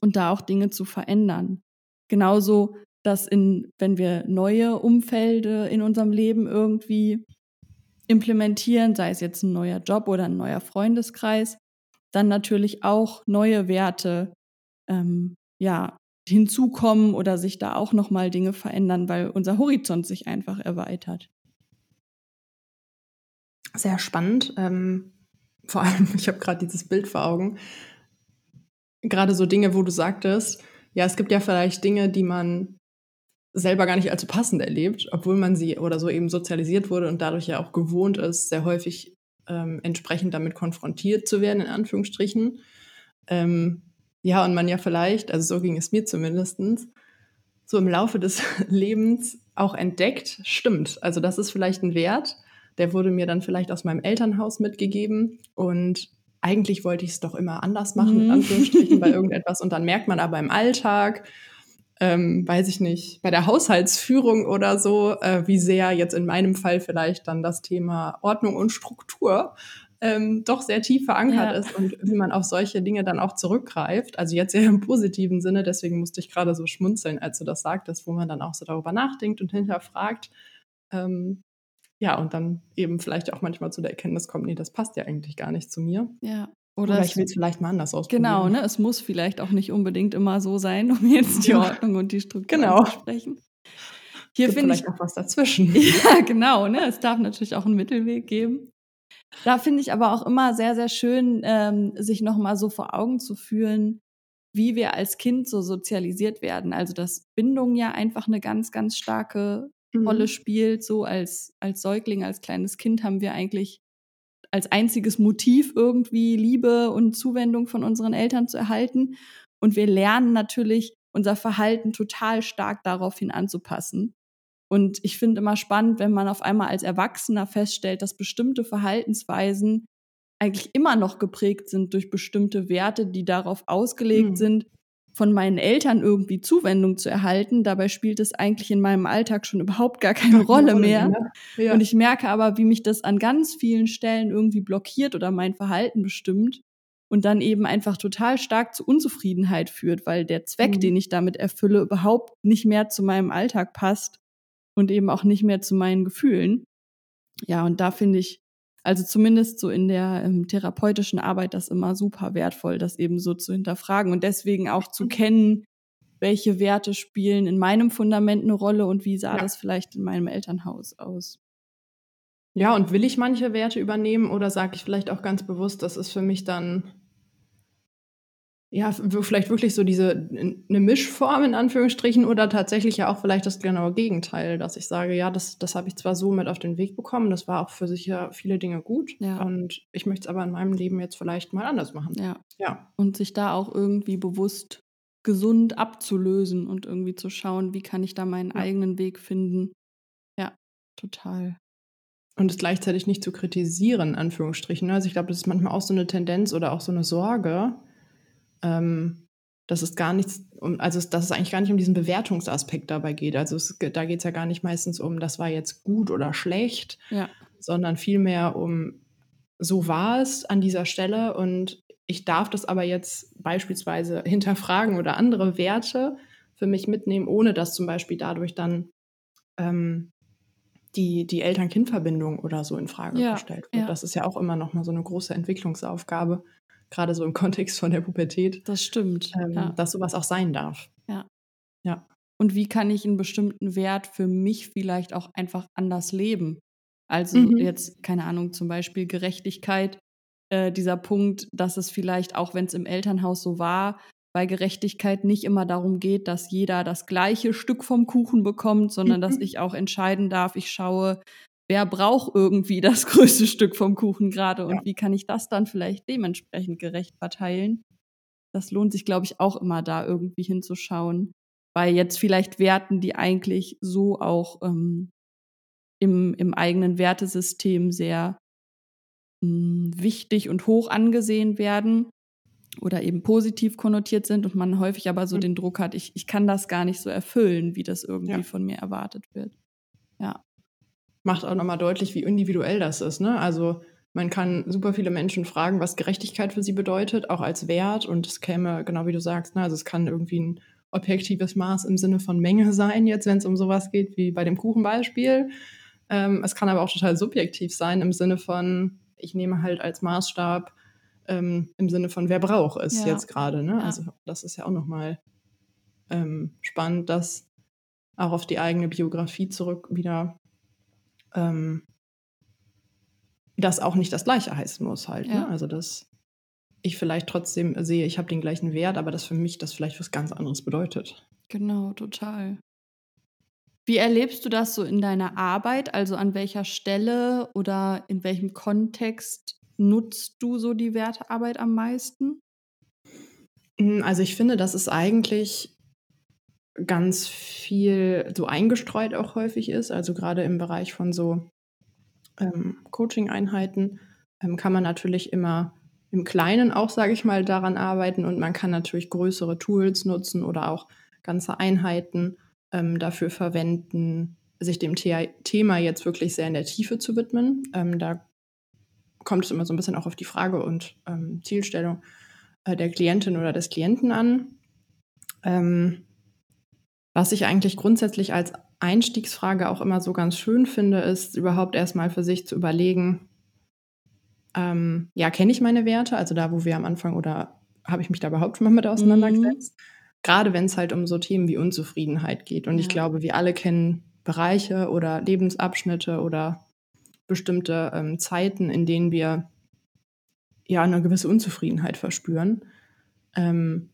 und da auch Dinge zu verändern. Genauso, dass in, wenn wir neue Umfelde in unserem Leben irgendwie implementieren, sei es jetzt ein neuer Job oder ein neuer Freundeskreis, dann natürlich auch neue Werte ähm, ja, hinzukommen oder sich da auch nochmal Dinge verändern, weil unser Horizont sich einfach erweitert. Sehr spannend. Ähm, vor allem, [LAUGHS] ich habe gerade dieses Bild vor Augen. Gerade so Dinge, wo du sagtest, ja, es gibt ja vielleicht Dinge, die man selber gar nicht so passend erlebt, obwohl man sie oder so eben sozialisiert wurde und dadurch ja auch gewohnt ist, sehr häufig ähm, entsprechend damit konfrontiert zu werden, in Anführungsstrichen. Ähm, ja, und man ja vielleicht, also so ging es mir zumindestens, so im Laufe des [LAUGHS] Lebens auch entdeckt, stimmt. Also das ist vielleicht ein Wert, der wurde mir dann vielleicht aus meinem Elternhaus mitgegeben und eigentlich wollte ich es doch immer anders machen, in Mhm. Anführungsstrichen, bei [LAUGHS] irgendetwas. Und dann merkt man aber im Alltag, ähm, weiß ich nicht, bei der Haushaltsführung oder so, äh, wie sehr jetzt in meinem Fall vielleicht dann das Thema Ordnung und Struktur ähm, doch sehr tief verankert ja. ist und wie man auf solche Dinge dann auch zurückgreift. Also jetzt eher im positiven Sinne, deswegen musste ich gerade so schmunzeln, als du das sagtest, wo man dann auch so darüber nachdenkt und hinterfragt. Ähm, ja, und dann eben vielleicht auch manchmal zu der Erkenntnis kommt, nee, das passt ja eigentlich gar nicht zu mir. Ja. Oder, Oder ich will es vielleicht mal anders ausprobieren. Genau, ne? Es muss vielleicht auch nicht unbedingt immer so sein, um jetzt die ja. Ordnung und die Struktur genau. zu sprechen. Hier finde ich auch was dazwischen. [LAUGHS] Ja, genau. Ne? Es darf natürlich auch einen Mittelweg geben. Da finde ich aber auch immer sehr, sehr schön, ähm, sich nochmal so vor Augen zu führen, wie wir als Kind so sozialisiert werden. Also, dass Bindung ja einfach eine ganz, ganz starke mhm. Rolle spielt. So als, als Säugling, als kleines Kind haben wir eigentlich als einziges Motiv irgendwie Liebe und Zuwendung von unseren Eltern zu erhalten. Und wir lernen natürlich unser Verhalten total stark daraufhin anzupassen. Und ich finde immer spannend, wenn man auf einmal als Erwachsener feststellt, dass bestimmte Verhaltensweisen eigentlich immer noch geprägt sind durch bestimmte Werte, die darauf ausgelegt mhm. sind, von meinen Eltern irgendwie Zuwendung zu erhalten. Dabei spielt es eigentlich in meinem Alltag schon überhaupt gar keine, keine Rolle, Rolle, mehr. mehr. Ja. Und ich merke aber, wie mich das an ganz vielen Stellen irgendwie blockiert oder mein Verhalten bestimmt und dann eben einfach total stark zu Unzufriedenheit führt, weil der Zweck, mhm. den ich damit erfülle, überhaupt nicht mehr zu meinem Alltag passt und eben auch nicht mehr zu meinen Gefühlen. Ja, und da finde ich, also zumindest so in der ähm, therapeutischen Arbeit das immer super wertvoll, das eben so zu hinterfragen und deswegen auch zu kennen, welche Werte spielen in meinem Fundament eine Rolle und wie sah ja. das vielleicht in meinem Elternhaus aus. Ja, und will ich manche Werte übernehmen oder sage ich vielleicht auch ganz bewusst, das ist für mich dann ja, vielleicht wirklich so diese eine Mischform in Anführungsstrichen oder tatsächlich ja auch vielleicht das genaue Gegenteil, dass ich sage, ja, das, das habe ich zwar so mit auf den Weg bekommen, das war auch für sicher viele Dinge gut ja. und ich möchte es aber in meinem Leben jetzt vielleicht mal anders machen. Ja. ja. Und sich da auch irgendwie bewusst gesund abzulösen und irgendwie zu schauen, wie kann ich da meinen ja. eigenen Weg finden. Ja, total. Und es gleichzeitig nicht zu kritisieren, in Anführungsstrichen. Also ich glaube, das ist manchmal auch so eine Tendenz oder auch so eine Sorge, ähm, dass es gar nichts, um, also dass es eigentlich gar nicht um diesen Bewertungsaspekt dabei geht. Also es, da geht es ja gar nicht meistens um, das war jetzt gut oder schlecht, ja. sondern vielmehr um, so war es an dieser Stelle und ich darf das aber jetzt beispielsweise [LAUGHS] hinterfragen oder andere Werte für mich mitnehmen, ohne dass zum Beispiel dadurch dann ähm, die, die Eltern-Kind-Verbindung oder so in Frage ja, gestellt wird. Ja. Das ist ja auch immer noch mal so eine große Entwicklungsaufgabe, gerade so im Kontext von der Pubertät. Das stimmt. Ähm, ja. Dass sowas auch sein darf. Ja. Ja. Und wie kann ich einen bestimmten Wert für mich vielleicht auch einfach anders leben? Also mhm. jetzt, keine Ahnung, zum Beispiel Gerechtigkeit, äh, dieser Punkt, dass es vielleicht auch, wenn es im Elternhaus so war, bei Gerechtigkeit nicht immer darum geht, dass jeder das gleiche Stück vom Kuchen bekommt, sondern mhm. dass ich auch entscheiden darf, ich schaue, wer braucht irgendwie das [LAUGHS] größte Stück vom Kuchen gerade und ja. wie kann ich das dann vielleicht dementsprechend gerecht verteilen? Das lohnt sich, glaube ich, auch immer da irgendwie hinzuschauen. Bei jetzt vielleicht Werten, die eigentlich so auch ähm, im, im eigenen Wertesystem sehr mh, hm, wichtig und hoch angesehen werden oder eben positiv konnotiert sind und man häufig aber so mhm. den Druck hat, ich, ich kann das gar nicht so erfüllen, wie das irgendwie ja. von mir erwartet wird. Ja macht auch nochmal deutlich, wie individuell das ist. Ne? Also man kann super viele Menschen fragen, was Gerechtigkeit für sie bedeutet, auch als Wert. Und es käme, genau wie du sagst, ne? also es kann irgendwie ein objektives Maß im Sinne von Menge sein, jetzt wenn es um sowas geht, wie bei dem Kuchenbeispiel. Ähm, es kann aber auch total subjektiv sein im Sinne von, ich nehme halt als Maßstab ähm, im Sinne von, wer braucht es ja. jetzt gerade. Ne? Ja. Also das ist ja auch nochmal ähm, spannend, das auch auf die eigene Biografie zurück wieder ähm, das auch nicht das Gleiche heißen muss halt. Ne? Ja. Ne? Also dass ich vielleicht trotzdem sehe, ich habe den gleichen Wert, aber dass für mich das vielleicht was ganz anderes bedeutet. Genau, total. Wie erlebst du das so in deiner Arbeit? Also an welcher Stelle oder in welchem Kontext nutzt du so die Wertearbeit am meisten? Hm, also ich finde, das ist eigentlich ganz viel so eingestreut auch häufig ist. Also gerade im Bereich von so ähm, Coaching-Einheiten ähm, kann man natürlich immer im Kleinen auch, sage ich mal, daran arbeiten und man kann natürlich größere Tools nutzen oder auch ganze Einheiten ähm, dafür verwenden, sich dem The Thema jetzt wirklich sehr in der Tiefe zu widmen. Ähm, da kommt es immer so ein bisschen auch auf die Frage und ähm, Zielstellung äh, der Klientin oder des Klienten an. Ähm, was ich eigentlich grundsätzlich als Einstiegsfrage auch immer so ganz schön finde, ist überhaupt erstmal für sich zu überlegen, ähm, ja, kenne ich meine Werte, also da, wo wir am Anfang oder habe ich mich da überhaupt schon mal mit auseinandergesetzt? Mhm. Gerade wenn es halt um so Themen wie Unzufriedenheit geht. Und ja. ich glaube, wir alle kennen Bereiche oder Lebensabschnitte oder bestimmte ähm, Zeiten, in denen wir ja eine gewisse Unzufriedenheit verspüren. Ähm,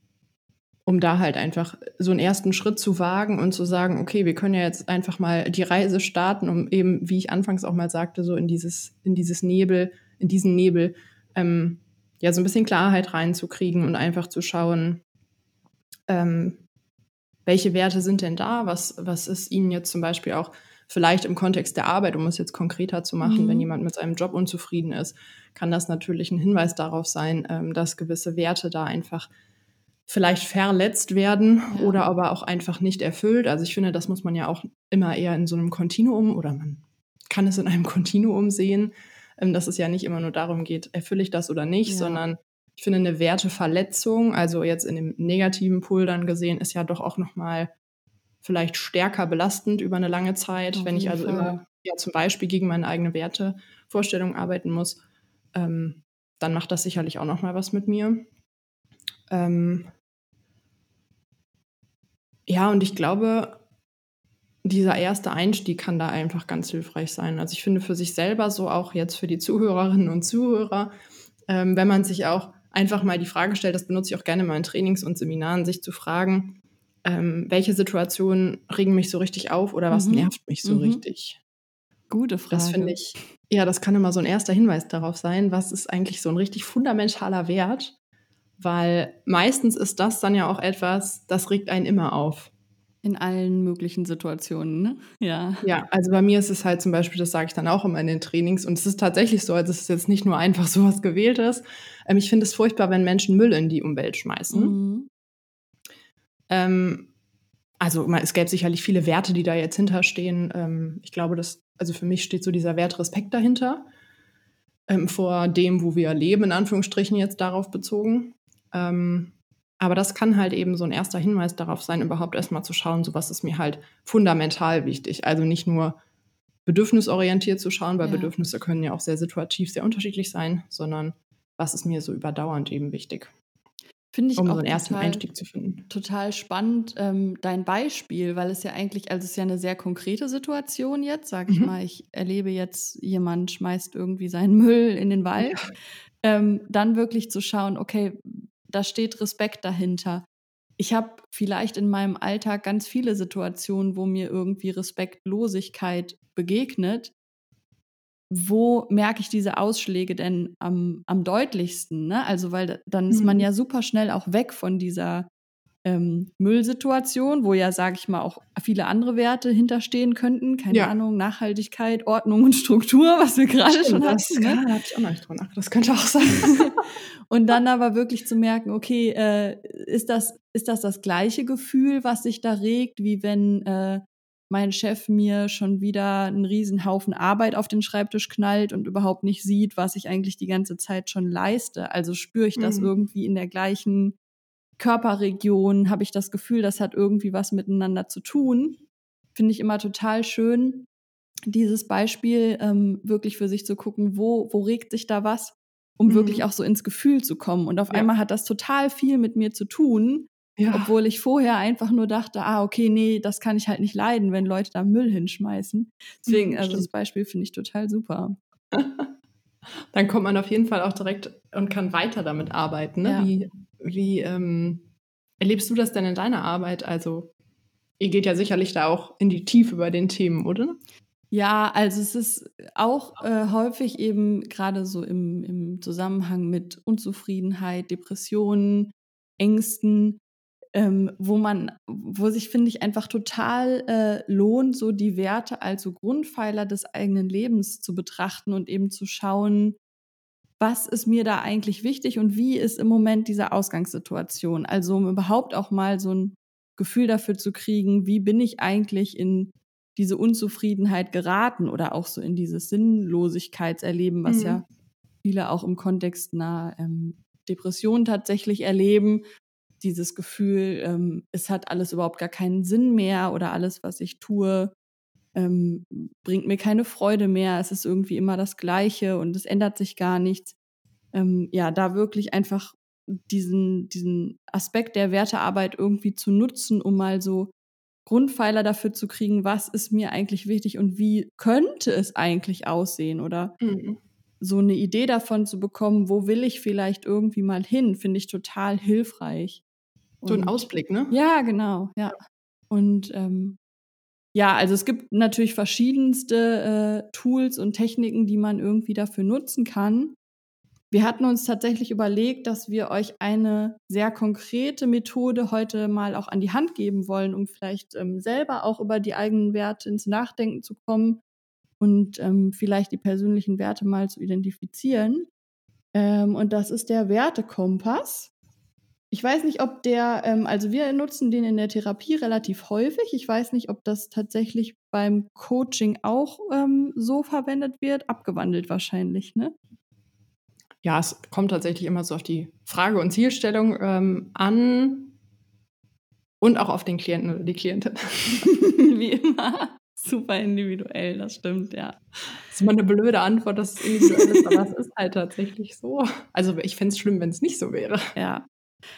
um da halt einfach so einen ersten Schritt zu wagen und zu sagen, okay, wir können ja jetzt einfach mal die Reise starten, um eben, wie ich anfangs auch mal sagte, so in dieses, in dieses Nebel, in diesen Nebel, ähm, ja, so ein bisschen Klarheit reinzukriegen und einfach zu schauen, ähm, welche Werte sind denn da? Was, was ist Ihnen jetzt zum Beispiel auch vielleicht im Kontext der Arbeit, um es jetzt konkreter zu machen, mhm. wenn jemand mit seinem Job unzufrieden ist, kann das natürlich ein Hinweis darauf sein, ähm, dass gewisse Werte da einfach vielleicht verletzt werden ja. oder aber auch einfach nicht erfüllt. Also ich finde, das muss man ja auch immer eher in so einem Kontinuum oder man kann es in einem Kontinuum sehen, ähm, dass es ja nicht immer nur darum geht, erfülle ich das oder nicht, ja. sondern ich finde eine Werteverletzung, also jetzt in dem negativen Pool dann gesehen, ist ja doch auch noch mal vielleicht stärker belastend über eine lange Zeit, Auf wenn ich also Fall. immer ja, zum Beispiel gegen meine eigene Wertevorstellung arbeiten muss, ähm, dann macht das sicherlich auch noch mal was mit mir. Ähm, ja, und ich glaube, dieser erste Einstieg kann da einfach ganz hilfreich sein. Also ich finde für sich selber so auch jetzt für die Zuhörerinnen und Zuhörer, ähm, wenn man sich auch einfach mal die Frage stellt, das benutze ich auch gerne mal in Trainings und Seminaren, sich zu fragen, ähm, welche Situationen regen mich so richtig auf oder was mhm. nervt mich so mhm. richtig? Gute Frage. Das finde ich, ja, das kann immer so ein erster Hinweis darauf sein, was ist eigentlich so ein richtig fundamentaler Wert, weil meistens ist das dann ja auch etwas, das regt einen immer auf. In allen möglichen Situationen, ne? Ja. Ja, also bei mir ist es halt zum Beispiel, das sage ich dann auch immer in den Trainings, und es ist tatsächlich so, also es ist jetzt nicht nur einfach [LAUGHS] sowas Gewähltes. Ähm, ich finde es furchtbar, wenn Menschen Müll in die Umwelt schmeißen. Mhm. Ähm, also es gäbe sicherlich viele Werte, die da jetzt hinterstehen. Ähm, ich glaube, dass, also für mich steht so dieser Wert Respekt dahinter, ähm, vor dem, wo wir leben, in Anführungsstrichen jetzt darauf bezogen. Ähm, aber das kann halt eben so ein erster Hinweis darauf sein, überhaupt erstmal zu schauen, so was ist mir halt fundamental wichtig. Also nicht nur bedürfnisorientiert zu schauen, weil ja. Bedürfnisse können ja auch sehr situativ, sehr unterschiedlich sein, sondern was ist mir so überdauernd eben wichtig. Finde ich um auch so einen ersten total, Einstieg zu finden. Total spannend, ähm, dein Beispiel, weil es ja eigentlich, also es ist ja eine sehr konkrete Situation jetzt, sage ich mhm. mal, ich erlebe jetzt, jemand schmeißt irgendwie seinen Müll in den Wald. Ja. Ähm, dann wirklich zu schauen, okay, da steht Respekt dahinter. Ich habe vielleicht in meinem Alltag ganz viele Situationen, wo mir irgendwie Respektlosigkeit begegnet. Wo merke ich diese Ausschläge denn am, am deutlichsten? Ne? Also, weil dann ist man mhm. ja super schnell auch weg von dieser ähm, Müllsituation, wo ja, sage ich mal, auch viele andere Werte hinterstehen könnten. Keine ja. Ahnung, Nachhaltigkeit, Ordnung und Struktur, [LAUGHS] was wir gerade schon hatten. Das ne? habe ich auch noch nicht drüber Das könnte auch sein. [LAUGHS] und dann aber wirklich zu merken, okay, äh, ist, das, ist das das gleiche Gefühl, was sich da regt, wie wenn äh, mein Chef mir schon wieder einen riesen Haufen Arbeit auf den Schreibtisch knallt und überhaupt nicht sieht, was ich eigentlich die ganze Zeit schon leiste. Also spüre ich das mhm. irgendwie in der gleichen Körperregion habe ich das Gefühl, das hat irgendwie was miteinander zu tun. Finde ich immer total schön, dieses Beispiel ähm, wirklich für sich zu gucken, wo, wo regt sich da was, um mhm. wirklich auch so ins Gefühl zu kommen. Und auf ja. einmal hat das total viel mit mir zu tun, ja. obwohl ich vorher einfach nur dachte, ah, okay, nee, das kann ich halt nicht leiden, wenn Leute da Müll hinschmeißen. Deswegen, mhm, also das Beispiel finde ich total super. [LAUGHS] Dann kommt man auf jeden Fall auch direkt und kann weiter damit arbeiten. Ne? Ja. Wie, wie ähm, erlebst du das denn in deiner Arbeit? Also, ihr geht ja sicherlich da auch in die Tiefe bei den Themen, oder? Ja, also es ist auch äh, häufig eben gerade so im, im Zusammenhang mit Unzufriedenheit, Depressionen, Ängsten, ähm, wo man, wo sich, finde ich, einfach total äh, lohnt, so die Werte als so Grundpfeiler des eigenen Lebens zu betrachten und eben zu schauen, was ist mir da eigentlich wichtig und wie ist im Moment diese Ausgangssituation? Also um überhaupt auch mal so ein Gefühl dafür zu kriegen, wie bin ich eigentlich in diese Unzufriedenheit geraten oder auch so in dieses Sinnlosigkeitserleben, was mhm. ja viele auch im Kontext einer ähm, Depression tatsächlich erleben. Dieses Gefühl, ähm, es hat alles überhaupt gar keinen Sinn mehr oder alles, was ich tue, ähm, bringt mir keine Freude mehr. Es ist irgendwie immer das Gleiche und es ändert sich gar nichts. Ähm, ja, da wirklich einfach diesen, diesen Aspekt der Wertearbeit irgendwie zu nutzen, um mal so Grundpfeiler dafür zu kriegen, was ist mir eigentlich wichtig und wie könnte es eigentlich aussehen oder mhm. so eine Idee davon zu bekommen, wo will ich vielleicht irgendwie mal hin, finde ich total hilfreich. Und so ein Ausblick, ne? Ja, genau, ja. Und ähm, ja, also es gibt natürlich verschiedenste äh, Tools und Techniken, die man irgendwie dafür nutzen kann. Wir hatten uns tatsächlich überlegt, dass wir euch eine sehr konkrete Methode heute mal auch an die Hand geben wollen, um vielleicht ähm, selber auch über die eigenen Werte ins Nachdenken zu kommen und ähm, vielleicht die persönlichen Werte mal zu identifizieren. Ähm, und das ist der Wertekompass. Ich weiß nicht, ob der, ähm, also wir nutzen den in der Therapie relativ häufig. Ich weiß nicht, ob das tatsächlich beim Coaching auch ähm, so verwendet wird. Abgewandelt wahrscheinlich, ne? ja, es kommt tatsächlich immer so auf die Frage und Zielstellung ähm, an und auch auf den Klienten oder die Klientin. [LAUGHS] Wie immer. Super individuell, das stimmt, ja. Das ist immer eine blöde Antwort, dass es individuell ist, aber es ist halt tatsächlich so. Also ich fände es schlimm, wenn es nicht so wäre. Ja,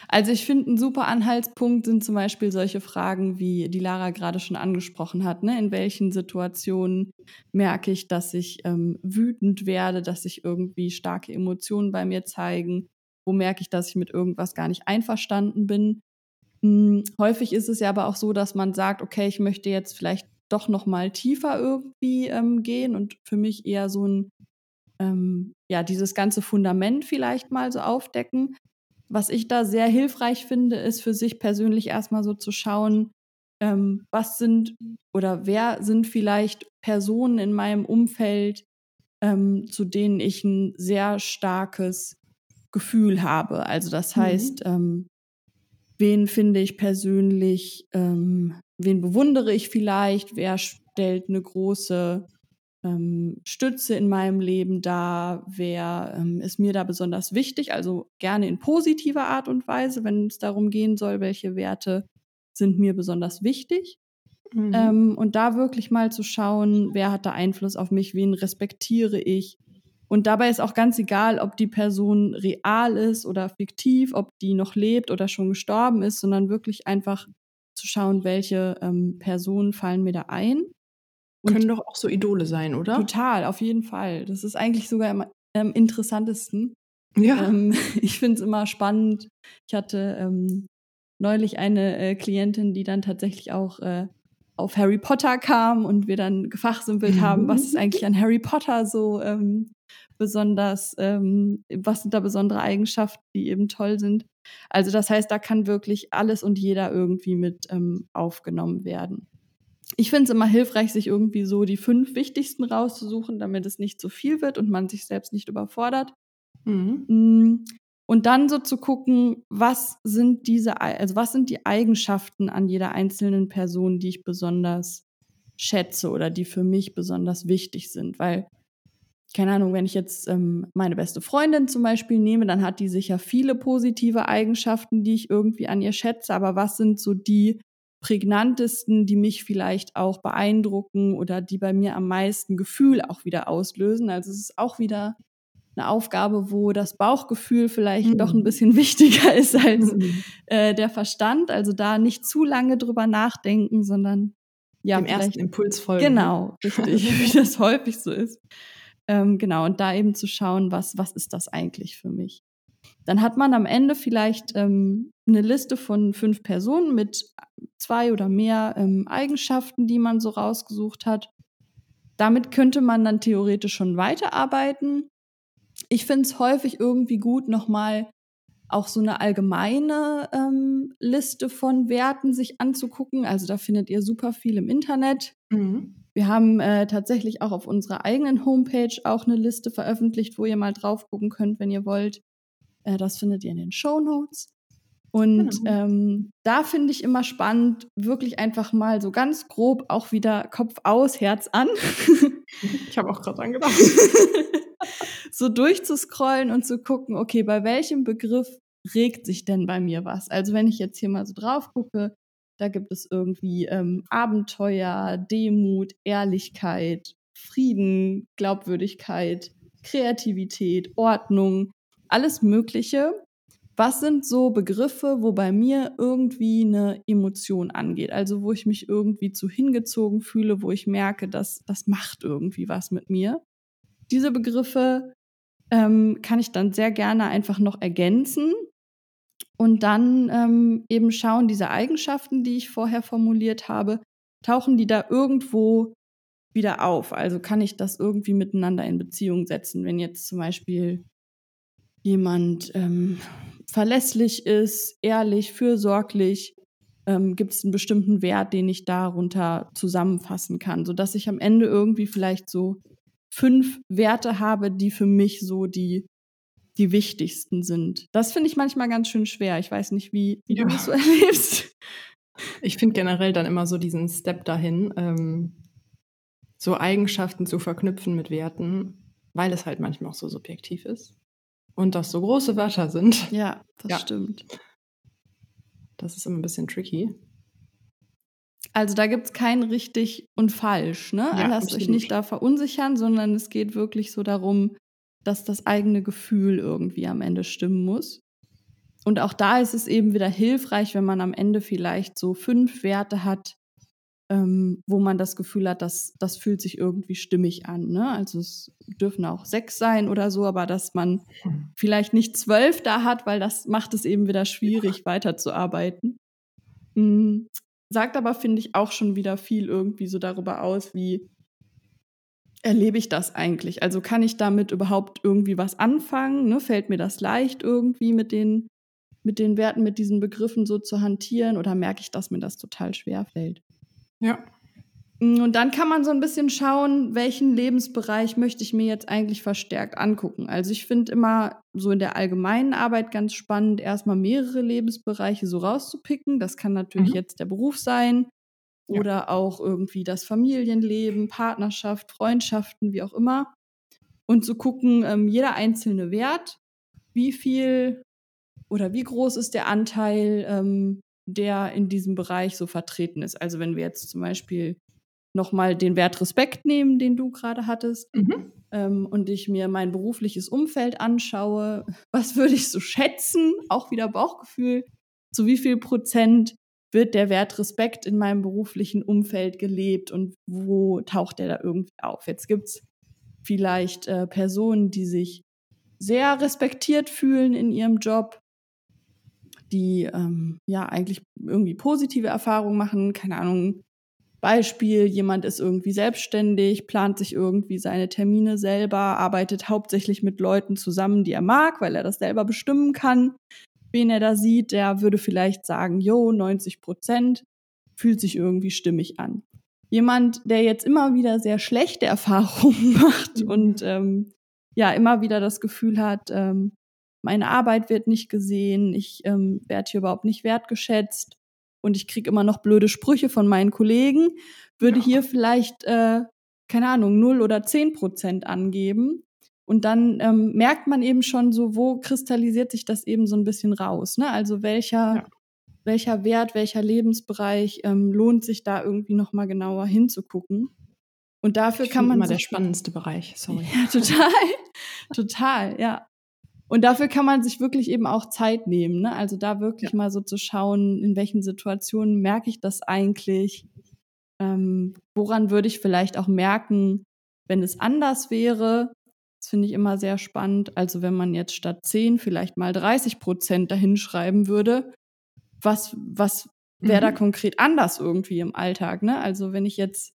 also ich finde, ein super Anhaltspunkt sind zum Beispiel solche Fragen, wie die Lara gerade schon angesprochen hat. Ne? In welchen Situationen merke ich, dass ich ähm, wütend werde, dass sich irgendwie starke Emotionen bei mir zeigen? Wo merke ich, dass ich mit irgendwas gar nicht einverstanden bin? Hm, häufig ist es ja aber auch so, dass man sagt, okay, ich möchte jetzt vielleicht doch noch mal tiefer irgendwie ähm, gehen und für mich eher so ein ähm, ja dieses ganze Fundament vielleicht mal so aufdecken was ich da sehr hilfreich finde, ist für sich persönlich erstmal so zu schauen, ähm, was sind oder wer sind vielleicht Personen in meinem Umfeld, ähm, zu denen ich ein sehr starkes Gefühl habe. Also das mhm. heißt, mhm. ähm, wen finde ich persönlich, ähm, wen bewundere ich vielleicht, wer stellt eine große ähm, Stütze in meinem Leben da? Wer ähm, ist mir da besonders wichtig? Also gerne in positiver Art und Weise, wenn es darum gehen soll, welche Werte sind mir besonders wichtig. Mhm. Ähm, und da wirklich mal zu schauen, wer hat da Einfluss auf mich, wen respektiere ich. Und dabei ist auch ganz egal, ob die Person real ist oder fiktiv, ob die noch lebt oder schon gestorben ist, sondern wirklich einfach zu schauen, welche ähm, Personen fallen mir da ein und Können doch auch so Idole sein, oder? Total, auf jeden Fall. Das ist eigentlich sogar am ähm, interessantesten. Ja. Ähm, [LAUGHS] ich finde es immer spannend. Ich hatte ähm, neulich eine äh, Klientin, die dann tatsächlich auch äh, auf Harry Potter kam und wir dann gefachsimpelt haben, was ist eigentlich an Harry Potter so ähm, besonders, ähm, was sind da besondere Eigenschaften, die eben toll sind. Also das heißt, da kann wirklich alles und jeder irgendwie mit ähm, aufgenommen werden ich finde es immer hilfreich, sich irgendwie so die fünf wichtigsten rauszusuchen, damit es nicht zu viel wird und man sich selbst nicht überfordert. Mhm. Mm, und dann so zu gucken, was sind diese, also was sind die Eigenschaften an jeder einzelnen Person, die ich besonders schätze oder die für mich besonders wichtig sind. Weil, keine Ahnung, wenn ich jetzt ähm, meine beste Freundin zum Beispiel nehme, dann hat die sicher viele positive Eigenschaften, die ich irgendwie an ihr schätze. Aber was sind so die prägnantesten, die mich vielleicht auch beeindrucken oder die bei mir am meisten Gefühl auch wieder auslösen. Also es ist auch wieder eine Aufgabe, wo das Bauchgefühl vielleicht mhm. doch ein bisschen [LAUGHS] wichtiger ist als mhm. äh, der Verstand. Also da nicht zu lange drüber nachdenken, sondern ja, dem ersten Impuls folgen. Genau, richtig, [LAUGHS] wie das häufig so ist. Ähm, genau, und da eben zu schauen, was, was ist das eigentlich für mich? Dann hat man am Ende vielleicht ähm, eine Liste von fünf Personen mit zwei oder mehr ähm, Eigenschaften, die man so rausgesucht hat. Damit könnte man dann theoretisch schon weiterarbeiten. Ich finde es häufig irgendwie gut, nochmal auch so eine allgemeine ähm, Liste von Werten sich anzugucken. Also da findet ihr super viel im Internet. Mhm. Wir haben äh, tatsächlich auch auf unserer eigenen Homepage auch eine Liste veröffentlicht, wo ihr mal drauf gucken könnt, wenn ihr wollt. Äh, das findet ihr in den Show Notes. Und genau. ähm, da finde ich immer spannend, wirklich einfach mal so ganz grob auch wieder Kopf aus, Herz an. [LAUGHS] ich habe auch gerade dran [LAUGHS] gedacht. so durchzuscrollen und zu gucken, okay, bei welchem Begriff regt sich denn bei mir was? Also wenn ich jetzt hier mal so drauf gucke, da gibt es irgendwie ähm, Abenteuer, Demut, Ehrlichkeit, Frieden, Glaubwürdigkeit, Kreativität, Ordnung, alles Mögliche. Was sind so Begriffe, wo bei mir irgendwie eine Emotion angeht? Also wo ich mich irgendwie zu hingezogen fühle, wo ich merke, dass das macht irgendwie was mit mir. Diese Begriffe ähm, kann ich dann sehr gerne einfach noch ergänzen und dann ähm, eben schauen, diese Eigenschaften, die ich vorher formuliert habe, tauchen die da irgendwo wieder auf? Also kann ich das irgendwie miteinander in Beziehung setzen, wenn jetzt zum Beispiel jemand ähm, verlässlich ist, ehrlich, fürsorglich, ähm, gibt es einen bestimmten Wert, den ich darunter zusammenfassen kann, sodass ich am Ende irgendwie vielleicht so fünf Werte habe, die für mich so die, die wichtigsten sind. Das finde ich manchmal ganz schön schwer. Ich weiß nicht, wie, wie ja. du das so [LAUGHS] erlebst. Ich finde generell dann immer so diesen Step dahin, ähm, so Eigenschaften zu verknüpfen mit Werten, weil es halt manchmal auch so subjektiv ist. Und das so große Wörter sind. Ja, das ja. stimmt. Das ist immer ein bisschen tricky. Also da gibt es kein richtig und falsch, ne? Ja, Lasst euch nicht da verunsichern, sondern es geht wirklich so darum, dass das eigene Gefühl irgendwie am Ende stimmen muss. Und auch da ist es eben wieder hilfreich, wenn man am Ende vielleicht so fünf Werte hat, ähm, wo man das Gefühl hat, dass das fühlt sich irgendwie stimmig an. Ne? Also es dürfen auch sechs sein oder so, aber dass man hm. vielleicht nicht zwölf da hat, weil das macht es eben wieder schwierig, weiterzuarbeiten. Mhm sagt aber, finde ich, auch schon wieder viel irgendwie so darüber aus, wie erlebe ich das eigentlich? Also kann ich damit überhaupt irgendwie was anfangen? Ne? Fällt mir das leicht irgendwie mit den, mit den Werten, mit diesen Begriffen so zu hantieren oder merke ich, dass mir das total schwer fällt? Ja, Mm, und dann kann man so ein bisschen schauen, welchen Lebensbereich möchte ich mir jetzt eigentlich verstärkt angucken. Also ich finde immer so in der allgemeinen Arbeit ganz spannend, erstmal mehrere Lebensbereiche so rauszupicken. Das kann natürlich mhm. jetzt der Beruf sein ja. oder auch irgendwie das Familienleben, Partnerschaft, Freundschaften, wie auch immer. Und zu gucken, ähm, jeder einzelne Wert, wie viel oder wie groß ist der Anteil, ähm, der in diesem Bereich so vertreten ist. Also wenn wir jetzt zum Beispiel nochmal den Wert Respekt nehmen, den du gerade hattest, mhm. ähm, und ich mir mein berufliches Umfeld anschaue, [LAUGHS] was würde ich so schätzen, auch wieder Bauchgefühl, zu wie viel Prozent wird der Wert Respekt in meinem beruflichen Umfeld gelebt und wo taucht der da irgendwie auf? Jetzt gibt es vielleicht äh, Personen, die sich sehr respektiert fühlen in ihrem Job, die ähm, ja eigentlich irgendwie positive Erfahrungen machen, keine Ahnung, Beispiel, jemand ist irgendwie selbstständig, plant sich irgendwie seine Termine selber, arbeitet hauptsächlich mit Leuten zusammen, die er mag, weil er das selber bestimmen kann. Wen er da sieht, der würde vielleicht sagen, jo, 90 Prozent fühlt sich irgendwie stimmig an. Jemand, der jetzt immer wieder sehr schlechte [LAUGHS] Erfahrungen macht mhm. und ähm, ja, immer wieder das Gefühl hat, ähm, meine Arbeit wird nicht gesehen, ich ähm, werde hier überhaupt nicht wertgeschätzt, und ich kriege immer noch blöde Sprüche von meinen Kollegen, würde ja. hier vielleicht, äh, keine Ahnung, 0 oder 10 Prozent angeben. Und dann ähm, merkt man eben schon so, wo kristallisiert sich das eben so ein bisschen raus. Ne? Also welcher, ja. welcher Wert, welcher Lebensbereich ähm, lohnt sich da irgendwie nochmal genauer hinzugucken. Und dafür ich kann man. immer der spannendste Bereich, sorry. [LAUGHS] Ja, total. total, ja. Und dafür kann man sich wirklich eben auch Zeit nehmen. Ne? Also da wirklich ja. mal so zu schauen, in welchen Situationen merke ich das eigentlich? Ähm, woran würde ich vielleicht auch merken, wenn es anders wäre? Das finde ich immer sehr spannend. Also wenn man jetzt statt 10 vielleicht mal 30 Prozent dahinschreiben würde, was, was wäre mhm. da konkret anders irgendwie im Alltag? Ne? Also wenn ich jetzt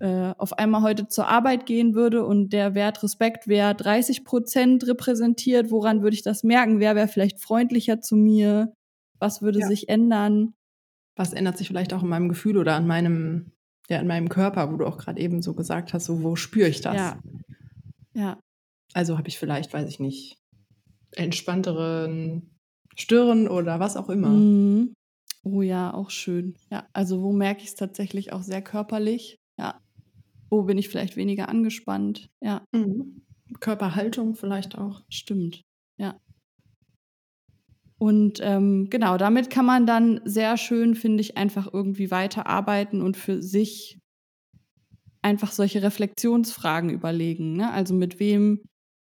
äh, auf einmal heute zur Arbeit gehen würde und der Wert Respekt wäre 30 Prozent repräsentiert, woran würde ich das merken? Wer wäre vielleicht freundlicher zu mir? Was würde ja. sich ändern? Was ändert sich vielleicht auch in meinem Gefühl oder an meinem, ja, in meinem Körper, wo du auch gerade eben so gesagt hast, so wo spüre ich das? Ja. ja. Also habe ich vielleicht, weiß ich nicht, entspannteren Stirn oder was auch immer. Mhm. Oh ja, auch schön. Ja, also wo merke ich es tatsächlich auch sehr körperlich? Wo bin ich vielleicht weniger angespannt? Ja. Mhm. Körperhaltung vielleicht auch. Stimmt. Ja. Und ähm, genau, damit kann man dann sehr schön, finde ich, einfach irgendwie weiterarbeiten und für sich einfach solche Reflexionsfragen überlegen. Ne? Also mit wem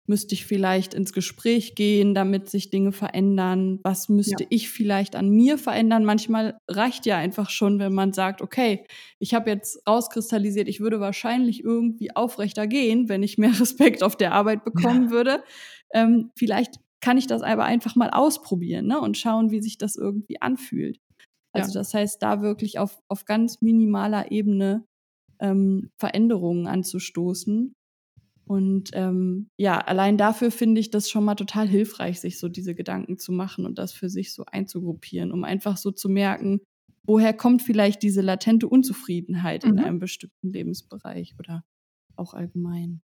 müsste ich vielleicht ins Gespräch gehen, damit sich Dinge verändern? Was müsste ja. ich vielleicht an mir verändern? Manchmal reicht ja einfach schon, wenn man sagt, okay, ich habe jetzt rauskristallisiert, ich würde wahrscheinlich irgendwie aufrechter gehen, wenn ich mehr [LAUGHS] Respekt auf der Arbeit bekommen ja. würde. Ähm, vielleicht kann ich das aber einfach mal ausprobieren ne? und schauen, wie sich das irgendwie anfühlt. Also ja. das heißt, da wirklich auf, auf ganz minimaler Ebene ähm, Veränderungen anzustoßen und ähm, ja, allein dafür finde ich das schon mal total hilfreich, sich so diese Gedanken zu machen und das für sich so einzugruppieren, um einfach so zu merken, woher kommt vielleicht diese latente Unzufriedenheit mhm. in einem bestimmten Lebensbereich oder auch allgemein.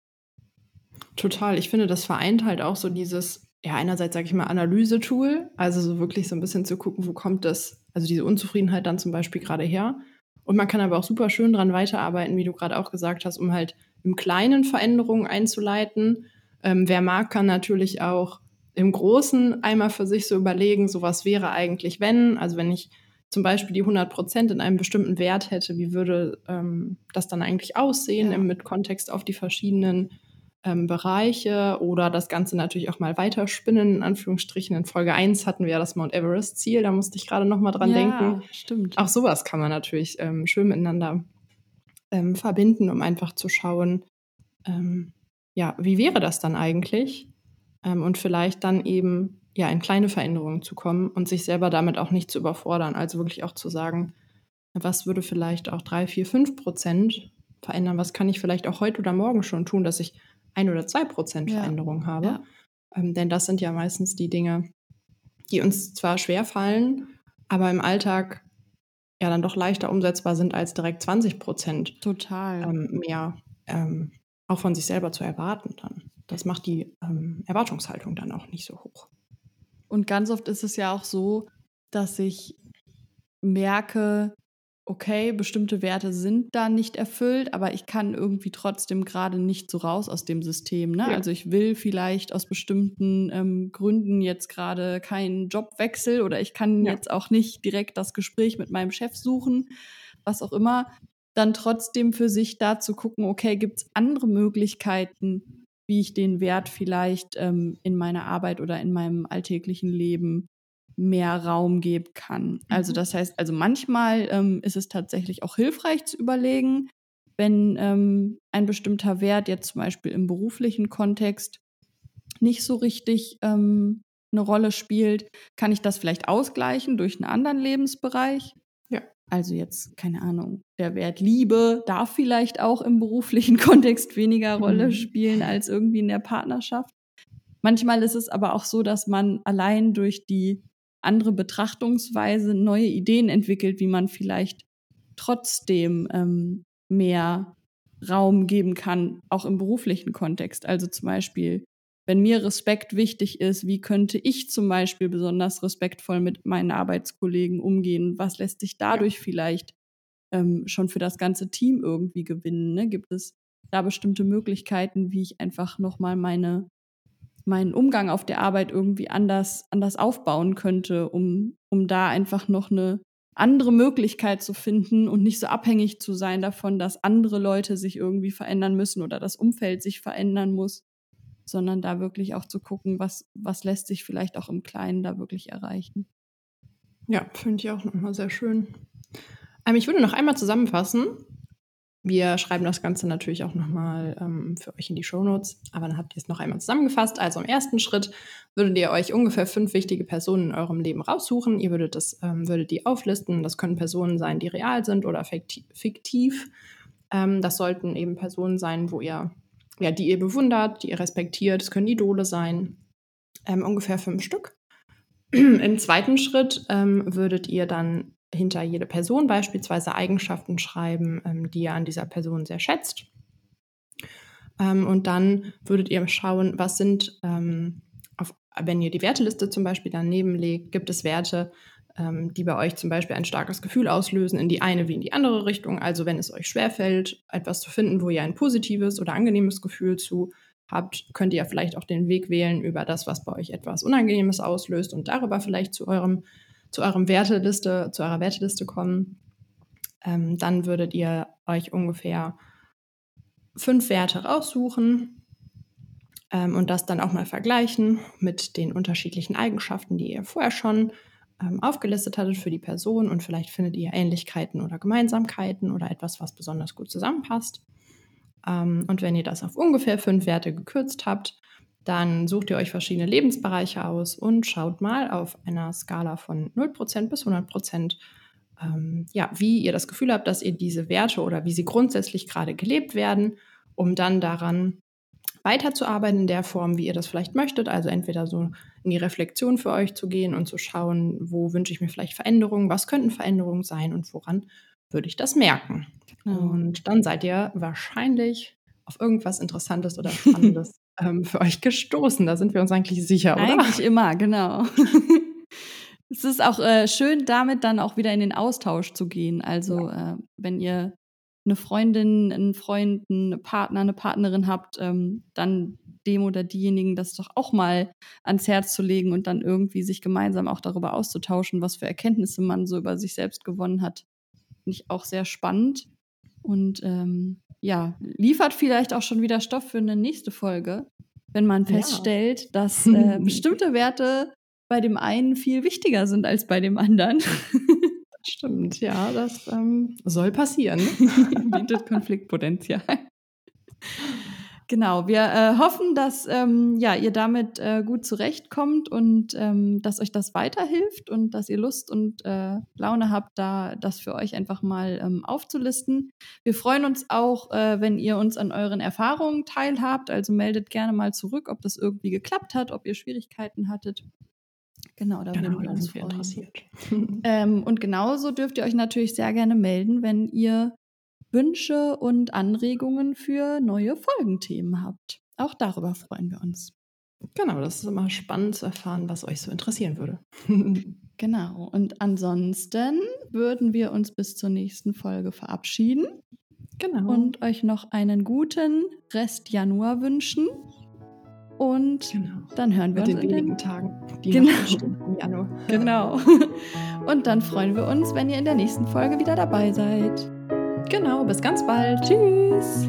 Total. Ich finde, das vereint halt auch so dieses, ja, einerseits sage ich mal Analysetool, also so wirklich so ein bisschen zu gucken, wo kommt das, also diese Unzufriedenheit dann zum Beispiel gerade her. Und man kann aber auch super schön dran weiterarbeiten, wie du gerade auch gesagt hast, um halt im Kleinen Veränderungen einzuleiten. Ähm, wer mag, kann natürlich auch im Großen einmal für sich so überlegen, so was wäre eigentlich, wenn, also wenn ich zum Beispiel die 100 Prozent in einem bestimmten Wert hätte, wie würde ähm, das dann eigentlich aussehen ja. mit Kontext auf die verschiedenen ähm, Bereiche oder das Ganze natürlich auch mal weiterspinnen, in Anführungsstrichen. In Folge 1 hatten wir ja das Mount Everest-Ziel, da musste ich gerade noch mal dran ja, denken. stimmt. Auch sowas kann man natürlich ähm, schön miteinander ähm, verbinden, um einfach zu schauen, ähm, ja, wie wäre das dann eigentlich? Ähm, und vielleicht dann eben ja in kleine Veränderungen zu kommen und sich selber damit auch nicht zu überfordern. Also wirklich auch zu sagen, was würde vielleicht auch drei, vier, fünf Prozent verändern? Was kann ich vielleicht auch heute oder morgen schon tun, dass ich ein oder zwei Prozent ja. Veränderung habe? Ja. Ähm, denn das sind ja meistens die Dinge, die uns zwar schwer fallen, aber im Alltag ja dann doch leichter umsetzbar sind, als direkt 20 Prozent Total. Ähm, mehr ähm, auch von sich selber zu erwarten dann. Das macht die ähm, Erwartungshaltung dann auch nicht so hoch. Und ganz oft ist es ja auch so, dass ich merke, okay, bestimmte Werte sind da nicht erfüllt, aber ich kann irgendwie trotzdem gerade nicht so raus aus dem System. Ne? Ja. Also ich will vielleicht aus bestimmten ähm, Gründen jetzt gerade keinen Jobwechsel oder ich kann ja. jetzt auch nicht direkt das Gespräch mit meinem Chef suchen, was auch immer. Dann trotzdem für sich da zu gucken, okay, gibt es andere Möglichkeiten, wie ich den Wert vielleicht ähm, in meiner Arbeit oder in meinem alltäglichen Leben mehr Raum geben kann. Also mhm. das heißt, also manchmal ähm, ist es tatsächlich auch hilfreich zu überlegen, wenn ähm, ein bestimmter Wert jetzt zum Beispiel im beruflichen Kontext nicht so richtig ähm, eine Rolle spielt, kann ich das vielleicht ausgleichen durch einen anderen Lebensbereich. Ja. Also jetzt, keine Ahnung, der Wert Liebe darf vielleicht auch im beruflichen [LAUGHS] Kontext weniger Rolle mhm. spielen als irgendwie in der Partnerschaft. Manchmal ist es aber auch so, dass man allein durch die andere Betrachtungsweise, neue Ideen entwickelt, wie man vielleicht trotzdem ähm, mehr Raum geben kann, auch im beruflichen Kontext. Also zum Beispiel, wenn mir Respekt wichtig ist, wie könnte ich zum Beispiel besonders respektvoll mit meinen Arbeitskollegen umgehen? Was lässt sich dadurch ja. vielleicht ähm, schon für das ganze Team irgendwie gewinnen? Ne? Gibt es da bestimmte Möglichkeiten, wie ich einfach nochmal meine meinen Umgang auf der Arbeit irgendwie anders, anders aufbauen könnte, um, um da einfach noch eine andere Möglichkeit zu finden und nicht so abhängig zu sein davon, dass andere Leute sich irgendwie verändern müssen oder das Umfeld sich verändern muss, sondern da wirklich auch zu gucken, was, was lässt sich vielleicht auch im Kleinen da wirklich erreichen. Ja, finde ich auch nochmal sehr schön. Ähm, ich würde noch einmal zusammenfassen, wir schreiben das Ganze natürlich auch nochmal ähm, für euch in die Show Notes, aber dann habt ihr es noch einmal zusammengefasst. Also im ersten Schritt würdet ihr euch ungefähr fünf wichtige Personen in eurem Leben raussuchen. Ihr würdet, das, ähm, würdet die auflisten. Das können Personen sein, die real sind oder fiktiv. Ähm, das sollten eben Personen sein, wo ihr, ja, die ihr bewundert, die ihr respektiert. Es können Idole sein. Ähm, ungefähr fünf Stück. [CLEARS THROAT] Im zweiten Schritt ähm, würdet ihr dann hinter jede Person beispielsweise Eigenschaften schreiben, ähm, die ihr an dieser Person sehr schätzt. Ähm, und dann würdet ihr schauen, was sind ähm, auf, wenn ihr die Werteliste zum Beispiel daneben legt, gibt es Werte, ähm, die bei euch zum Beispiel ein starkes Gefühl auslösen, in die eine wie in die andere Richtung. Also wenn es euch schwerfällt, etwas zu finden, wo ihr ein positives oder angenehmes Gefühl zu habt, könnt ihr vielleicht auch den Weg wählen über das, was bei euch etwas Unangenehmes auslöst und darüber vielleicht zu eurem, zu eurem Werteliste, zu eurer Werteliste kommen. Ähm, dann würdet ihr euch ungefähr fünf Werte raussuchen ähm, und das dann auch mal vergleichen mit den unterschiedlichen Eigenschaften, die ihr vorher schon ähm, aufgelistet hattet für die Person und vielleicht findet ihr Ähnlichkeiten oder Gemeinsamkeiten oder etwas, was besonders gut zusammenpasst. Ähm, und wenn ihr das auf ungefähr fünf Werte gekürzt habt, dann sucht ihr euch verschiedene Lebensbereiche aus und schaut mal auf einer Skala von 0% bis 100%, ähm, ja, wie ihr das Gefühl habt, dass ihr diese Werte oder wie sie grundsätzlich gerade gelebt werden, um dann daran weiterzuarbeiten in der Form, wie ihr das vielleicht möchtet. Also entweder so in die Reflexion für euch zu gehen und zu schauen, wo wünsche ich mir vielleicht Veränderungen, was könnten Veränderungen sein und woran würde ich das merken. Genau. Und dann seid ihr wahrscheinlich auf irgendwas Interessantes oder Spannendes [LAUGHS] ähm, für euch gestoßen. Da sind wir uns eigentlich sicher, oder? Eigentlich immer, genau. [LAUGHS] es ist auch äh, schön, damit dann auch wieder in den Austausch zu gehen. Also äh, wenn ihr eine Freundin, einen Freund, einen Partner, eine Partnerin habt, ähm, dann dem oder diejenigen das doch auch mal ans Herz zu legen und dann irgendwie sich gemeinsam auch darüber auszutauschen, was für Erkenntnisse man so über sich selbst gewonnen hat. Finde ich auch sehr spannend und ähm, ja, liefert vielleicht auch schon wieder Stoff für eine nächste Folge, wenn man feststellt, ja. dass [LAUGHS] äh, bestimmte Werte bei dem einen viel wichtiger sind als bei dem anderen. Stimmt, ja, das ähm, [LAUGHS] soll passieren. Bietet Konfliktpotenzial. Genau, wir äh, hoffen, dass ähm, ja, ihr damit äh, gut zurechtkommt und ähm, dass euch das weiterhilft und dass ihr Lust und äh, Laune habt, da das für euch einfach mal ähm, aufzulisten. Wir freuen uns auch, äh, wenn ihr uns an euren Erfahrungen teilhabt. Also meldet gerne mal zurück, ob das irgendwie geklappt hat, ob ihr Schwierigkeiten hattet. Genau, da genau, würden wir uns freuen. interessiert. ähm, und genauso dürft ihr euch natürlich sehr gerne melden, wenn ihr Wünsche und Anregungen für neue Folgenthemen habt. Auch darüber freuen wir uns. Genau, das ist immer spannend zu erfahren, was euch so interessieren würde. [LAUGHS] genau, und ansonsten würden wir uns bis zur nächsten Folge verabschieden. Genau. Und euch noch einen guten Rest Januar wünschen. Und genau. dann hören wir Mit uns den wenigen den Tagen, die genau. im Januar. [LAUGHS] Genau. [LAUGHS] Und dann freuen wir uns, wenn ihr in der nächsten Folge wieder dabei seid. Genau, bis ganz bald. Tschüss.